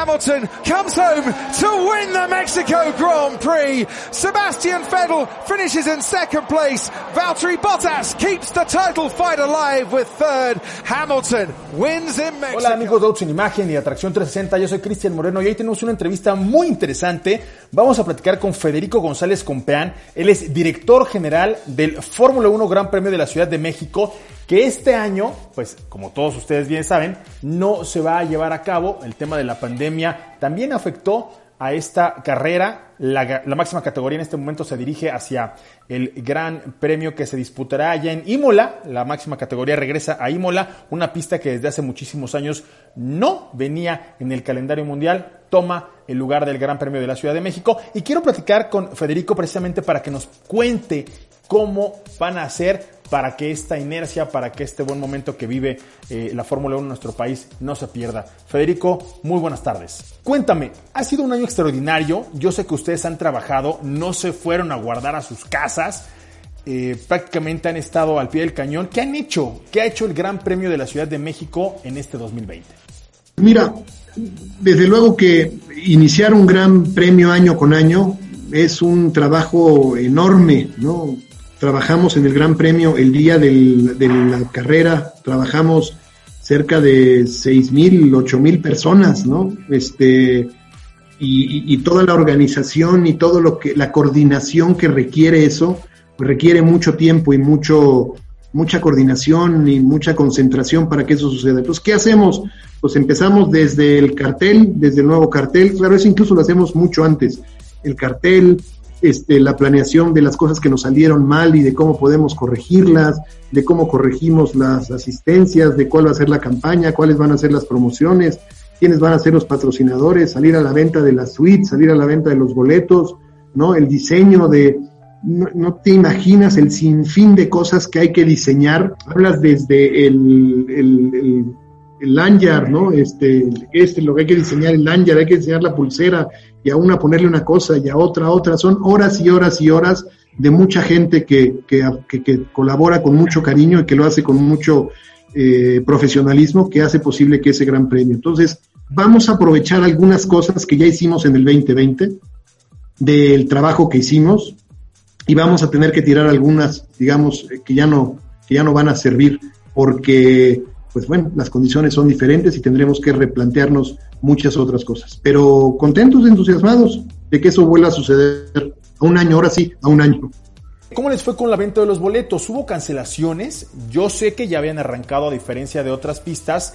Hamilton comes home to win the Mexico Grand Prix. Sebastian Vettel finishes in second place. Valtteri Bottas keeps the title fight alive with third. Hamilton wins in Mexico. Hola amigos de Autos en Imagen y Atracción 360, yo soy Cristian Moreno y hoy tenemos una entrevista muy interesante. Vamos a platicar con Federico González Compeán. Él es director general del Fórmula 1 Gran Premio de la Ciudad de México que este año, pues como todos ustedes bien saben, no se va a llevar a cabo. El tema de la pandemia también afectó a esta carrera. La, máxima categoría en este momento se dirige hacia el gran premio que se disputará allá en Imola. La máxima categoría regresa a Imola, una pista que desde hace muchísimos años no venía en el calendario mundial. Toma el lugar del Gran Premio de la Ciudad de México. Y quiero platicar con Federico precisamente para que nos cuente cómo van a hacer para que esta inercia, para que este buen momento que vive eh, la Fórmula 1 en nuestro país no se pierda. Federico, muy buenas tardes. Cuéntame, ha sido un año extraordinario. Yo sé que ustedes han trabajado, no se fueron a guardar a sus casas. Eh, prácticamente han estado al pie del cañón. ¿Qué han hecho? ¿Qué ha hecho el Gran Premio de la Ciudad de México en este 2020? Mira, desde luego que iniciar un gran premio año con año es un trabajo enorme, ¿no? Trabajamos en el Gran Premio el día de la carrera, trabajamos cerca de seis mil, ocho mil personas, ¿no? Este, y, y, toda la organización y todo lo que, la coordinación que requiere eso, pues requiere mucho tiempo y mucho, mucha coordinación y mucha concentración para que eso suceda. Entonces, ¿qué hacemos? Pues empezamos desde el cartel, desde el nuevo cartel, claro, eso incluso lo hacemos mucho antes, el cartel, este, la planeación de las cosas que nos salieron mal y de cómo podemos corregirlas, de cómo corregimos las asistencias, de cuál va a ser la campaña, cuáles van a ser las promociones, quiénes van a ser los patrocinadores, salir a la venta de las suites, salir a la venta de los boletos, ¿no? El diseño de, no, no, te imaginas el sinfín de cosas que hay que diseñar. Hablas desde el, el, el, el lanyard, ¿no? Este, este, lo que hay que diseñar el lanyard, hay que diseñar la pulsera y a una ponerle una cosa y a otra otra. Son horas y horas y horas de mucha gente que, que, que, colabora con mucho cariño y que lo hace con mucho eh, profesionalismo que hace posible que ese gran premio. Entonces, vamos a aprovechar algunas cosas que ya hicimos en el 2020 del trabajo que hicimos y vamos a tener que tirar algunas, digamos, que ya no, que ya no van a servir porque pues bueno, las condiciones son diferentes y tendremos que replantearnos muchas otras cosas. Pero contentos, entusiasmados de que eso vuelva a suceder a un año, ahora sí, a un año. ¿Cómo les fue con la venta de los boletos? ¿Hubo cancelaciones? Yo sé que ya habían arrancado, a diferencia de otras pistas,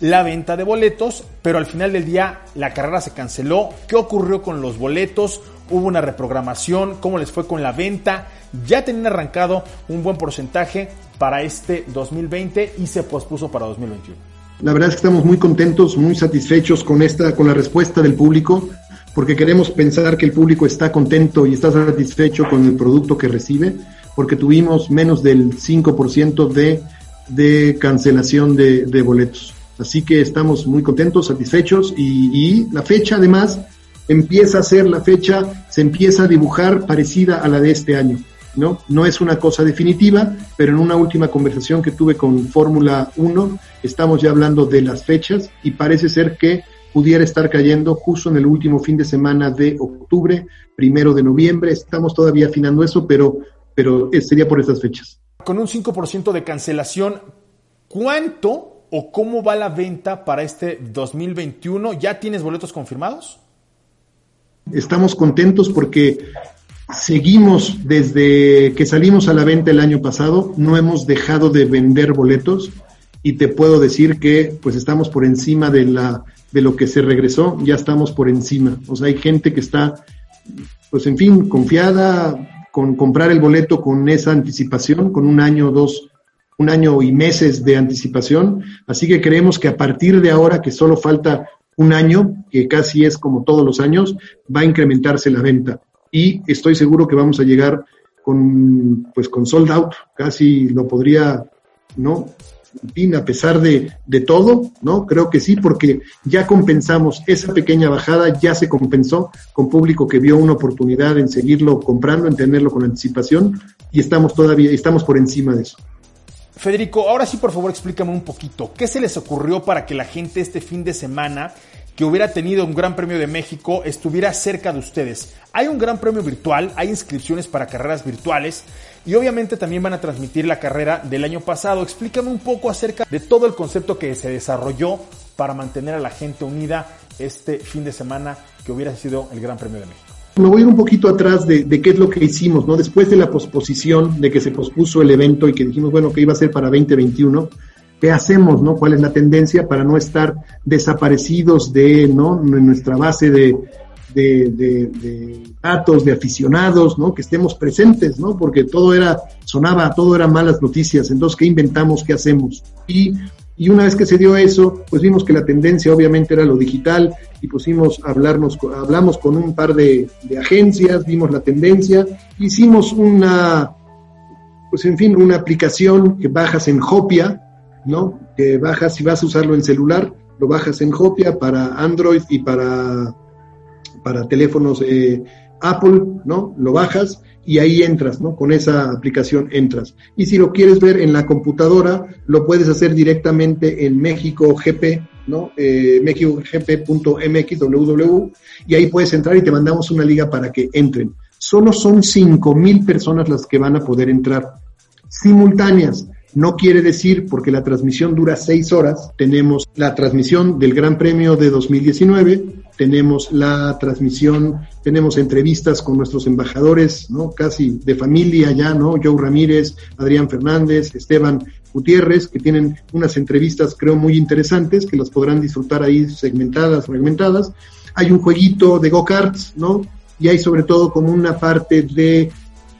la venta de boletos, pero al final del día la carrera se canceló. ¿Qué ocurrió con los boletos? ¿Hubo una reprogramación? ¿Cómo les fue con la venta? Ya tenían arrancado un buen porcentaje para este 2020 y se pospuso para 2021. La verdad es que estamos muy contentos, muy satisfechos con esta, con la respuesta del público, porque queremos pensar que el público está contento y está satisfecho con el producto que recibe, porque tuvimos menos del 5% de, de cancelación de, de boletos. Así que estamos muy contentos, satisfechos y, y, la fecha además empieza a ser la fecha, se empieza a dibujar parecida a la de este año. ¿no? No es una cosa definitiva, pero en una última conversación que tuve con Fórmula 1 estamos ya hablando de las fechas y parece ser que pudiera estar cayendo justo en el último fin de semana de octubre, primero de noviembre. Estamos todavía afinando eso, pero, pero sería por esas fechas. Con un 5% de cancelación, ¿cuánto o cómo va la venta para este 2021? ¿Ya tienes boletos confirmados? Estamos contentos porque seguimos desde que salimos a la venta el año pasado, no hemos dejado de vender boletos y te puedo decir que pues estamos por encima de la de lo que se regresó, ya estamos por encima. O sea, hay gente que está pues en fin, confiada con comprar el boleto con esa anticipación, con un año dos, un año y meses de anticipación, así que creemos que a partir de ahora que solo falta un año, que casi es como todos los años, va a incrementarse la venta y estoy seguro que vamos a llegar con, pues con sold out, casi lo podría, ¿no? a pesar de, de todo, ¿no? Creo que sí, porque ya compensamos esa pequeña bajada, ya se compensó con público que vio una oportunidad en seguirlo comprando, en tenerlo con anticipación, y estamos todavía, estamos por encima de eso. Federico, ahora sí, por favor, explícame un poquito, ¿qué se les ocurrió para que la gente este fin de semana que hubiera tenido un Gran Premio de México estuviera cerca de ustedes. Hay un Gran Premio virtual, hay inscripciones para carreras virtuales y obviamente también van a transmitir la carrera del año pasado. Explícame un poco acerca de todo el concepto que se desarrolló para mantener a la gente unida este fin de semana que hubiera sido el Gran Premio de México. Me voy a ir un poquito atrás de, qué es lo que hicimos, ¿no? Después de la posposición, de que se pospuso el evento y que dijimos, bueno, que iba a ser para 2021, ¿qué hacemos, no? ¿Cuál es la tendencia para no estar desaparecidos de, ¿no? nuestra base de, datos, de aficionados, ¿no? Que estemos presentes, ¿no? Porque todo era, sonaba, todo eran malas noticias. Entonces, ¿qué inventamos? ¿Qué hacemos? Y y una vez que se dio eso, pues vimos que la tendencia obviamente era lo digital y pusimos a hablarnos, hablamos con un par de, agencias, vimos la tendencia, hicimos una, pues en fin, una aplicación que bajas en Hopia, ¿no? Que bajas, si vas a usarlo en celular, lo bajas en Hopia para Android y para, para teléfonos eh, Apple, ¿no? Lo bajas y ahí entras, ¿no? Con esa aplicación entras. Y si lo quieres ver en la computadora, lo puedes hacer directamente en México GP, ¿no? Eh, y ahí puedes entrar y te mandamos una liga para que entren. Solo son cinco mil personas las que van a poder entrar simultáneas. No quiere decir, porque la transmisión dura seis horas, tenemos la transmisión del Gran Premio de 2019, tenemos la transmisión, tenemos entrevistas con nuestros embajadores, ¿no? Casi de familia ya, ¿no? Joe Ramírez, Adrián Fernández, Esteban Gutiérrez, que tienen unas entrevistas creo muy interesantes, que las podrán disfrutar ahí segmentadas, fragmentadas. Hay un jueguito de go-karts, ¿no? Y hay sobre todo como una parte de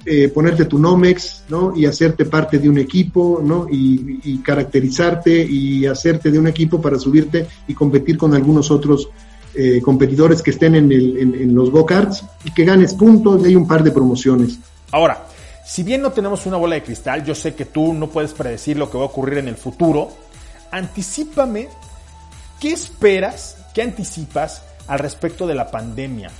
eh, ponerte tu Nomex, ¿no? Y hacerte parte de un equipo, ¿no? Y, caracterizarte y hacerte de un equipo para subirte y competir con algunos otros eh, competidores que estén en, el, en, los go-karts y que ganes puntos hay un par de promociones. Ahora, si bien no tenemos una bola de cristal, yo sé que tú no puedes predecir lo que va a ocurrir en el futuro. Anticípame, ¿qué esperas, qué anticipas al respecto de la pandemia?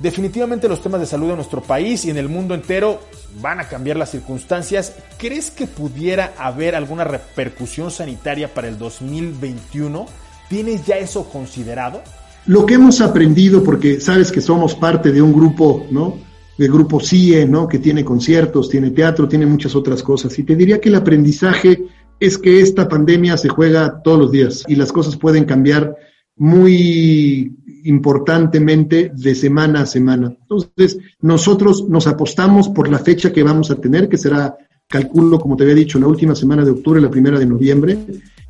Definitivamente los temas de salud en nuestro país y en el mundo entero van a cambiar las circunstancias. ¿Crees que pudiera haber alguna repercusión sanitaria para el 2021? ¿Tienes ya eso considerado? Lo que hemos aprendido, porque sabes que somos parte de un grupo, ¿no? Del grupo CIE, ¿no? Que tiene conciertos, tiene teatro, tiene muchas otras cosas. Y te diría que el aprendizaje es que esta pandemia se juega todos los días y las cosas pueden cambiar muy importantemente de semana a semana. Entonces, nosotros nos apostamos por la fecha que vamos a tener, que será, calculo, como te había dicho, la última semana de octubre, la primera de noviembre,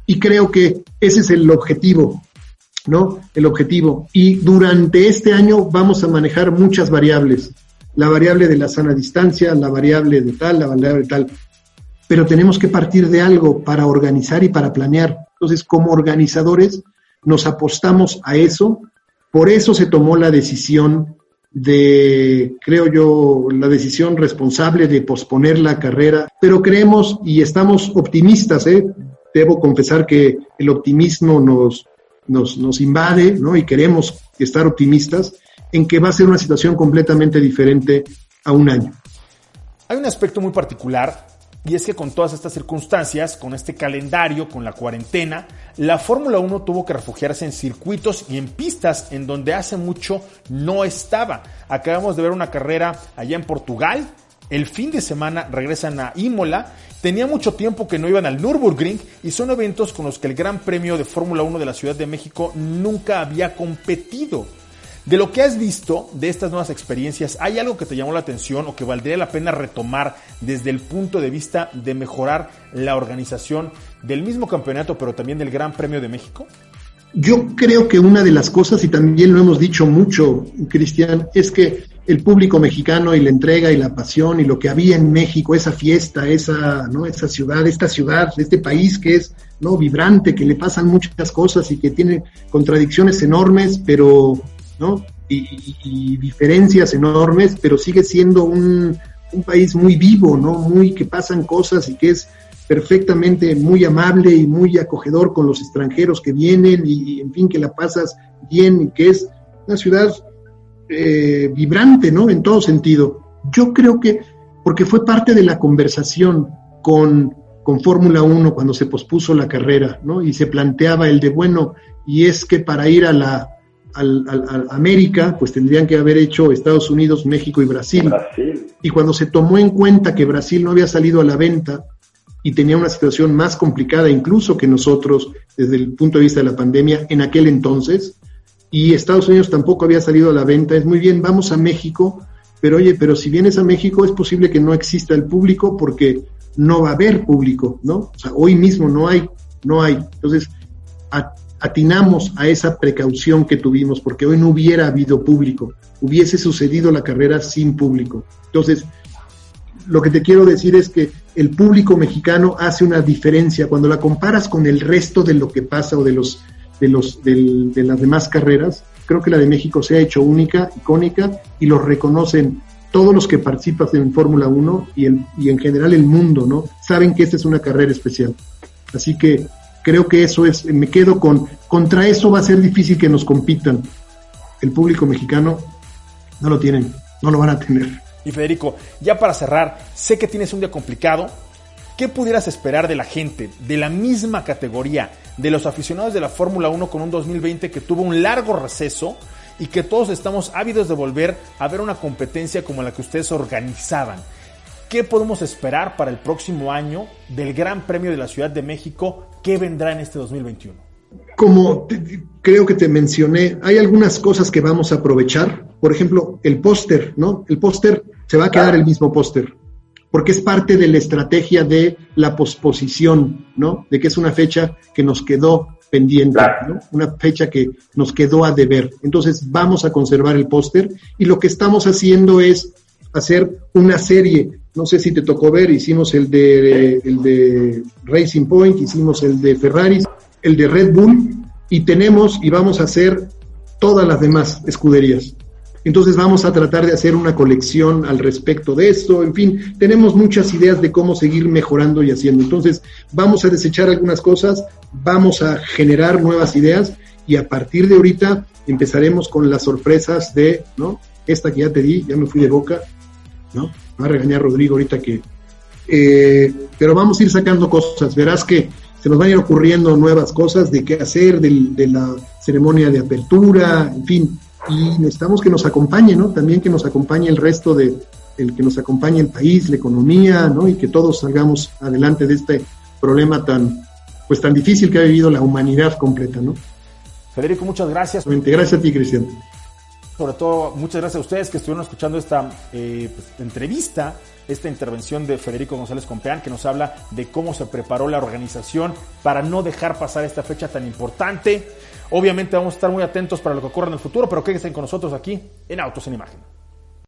y creo que ese es el objetivo, ¿no? El objetivo. Y durante este año vamos a manejar muchas variables. La variable de la sana distancia, la variable de tal, la variable de tal. Pero tenemos que partir de algo para organizar y para planear. Entonces, como organizadores, nos apostamos a eso. Por eso se tomó la decisión de, creo yo, la decisión responsable de posponer la carrera, pero creemos y estamos optimistas, ¿eh? debo confesar que el optimismo nos, nos, invade, ¿no? Y queremos estar optimistas en que va a ser una situación completamente diferente a un año. Hay un aspecto muy particular y es que con todas estas circunstancias, con este calendario, con la cuarentena, la Fórmula 1 tuvo que refugiarse en circuitos y en pistas en donde hace mucho no estaba. Acabamos de ver una carrera allá en Portugal. El fin de semana regresan a Imola Tenía mucho tiempo que no iban al Nürburgring y son eventos con los que el Gran Premio de Fórmula 1 de la Ciudad de México nunca había competido. De lo que has visto de estas nuevas experiencias, ¿hay algo que te llamó la atención o que valdría la pena retomar desde el punto de vista de mejorar la organización del mismo campeonato, pero también del Gran Premio de México? Yo creo que una de las cosas, y también lo hemos dicho mucho, Cristian, es que el público mexicano y la entrega y la pasión y lo que había en México, esa fiesta, esa, ¿no? esa ciudad, esta ciudad, este país que es ¿no? vibrante, que le pasan muchas cosas y que tiene contradicciones enormes, pero, ¿no? Y, diferencias enormes, pero sigue siendo un, un, país muy vivo, ¿no? Muy que pasan cosas y que es perfectamente muy amable y muy acogedor con los extranjeros que vienen y, en fin, que la pasas bien y que es una ciudad eh, vibrante, ¿no? En todo sentido. Yo creo que, porque fue parte de la conversación con, con Fórmula 1 cuando se pospuso la carrera, ¿no? Y se planteaba el de, bueno, y es que para ir a la al, América, pues tendrían que haber hecho Estados Unidos, México y Brasil. Brasil. Y cuando se tomó en cuenta que Brasil no había salido a la venta y tenía una situación más complicada incluso que nosotros desde el punto de vista de la pandemia en aquel entonces, y Estados Unidos tampoco había salido a la venta, es muy bien, vamos a México, pero oye, pero si vienes a México es posible que no exista el público porque no va a haber público, ¿no? O sea, hoy mismo no hay, no hay. Entonces, atinamos a esa precaución que tuvimos porque hoy no hubiera habido público, hubiese sucedido la carrera sin público. Entonces, lo que te quiero decir es que el público mexicano hace una diferencia cuando la comparas con el resto de lo que pasa o de los de los de las demás carreras. Creo que la de México se ha hecho única, icónica y lo reconocen todos los que participan en Fórmula 1 y, el, y en general el mundo, ¿no? Saben que esta es una carrera especial. Así que creo que eso es, me quedo con, contra eso va a ser difícil que nos compitan. El público mexicano no lo tienen, no lo van a tener. Y Federico, ya para cerrar, sé que tienes un día complicado. ¿Qué pudieras esperar de la gente de la misma categoría, de los aficionados de la Fórmula 1 con un 2020 que tuvo un largo receso y que todos estamos ávidos de volver a ver una competencia como la que ustedes organizaban? ¿Qué podemos esperar para el próximo año del Gran Premio de la Ciudad de México? ¿Qué vendrá en este 2021? Como creo que te mencioné, hay algunas cosas que vamos a aprovechar. Por ejemplo, el póster, ¿no? El póster se va a quedar el mismo póster, porque es parte de la estrategia de la posposición, ¿no? De que es una fecha que nos quedó pendiente, ¿no? una fecha que nos quedó a deber. Entonces vamos a conservar el póster y lo que estamos haciendo es hacer una serie no sé si te tocó ver, hicimos el de, el de Racing Point, hicimos el de Ferrari, el de Red Bull, y tenemos y vamos a hacer todas las demás escuderías. Entonces vamos a tratar de hacer una colección al respecto de esto. En fin, tenemos muchas ideas de cómo seguir mejorando y haciendo. Entonces vamos a desechar algunas cosas, vamos a generar nuevas ideas y a partir de ahorita empezaremos con las sorpresas de, ¿no? Esta que ya te di, ya me fui de boca, ¿no? va a regañar Rodrigo ahorita que... Eh, pero vamos a ir sacando cosas, verás que se nos van a ir ocurriendo nuevas cosas de qué hacer, de, la ceremonia de apertura, en fin, y necesitamos que nos acompañe, ¿no? También que nos acompañe el resto de, el que nos acompañe el país, la economía, ¿no? Y que todos salgamos adelante de este problema tan, pues tan difícil que ha vivido la humanidad completa, ¿no? Federico, muchas gracias. Gracias a ti, Cristian sobre todo muchas gracias a ustedes que estuvieron escuchando esta eh, pues, entrevista, esta intervención de Federico González Compeán, que nos habla de cómo se preparó la organización para no dejar pasar esta fecha tan importante. Obviamente vamos a estar muy atentos para lo que ocurra en el futuro, pero quédense con nosotros aquí en Autos en Imagen.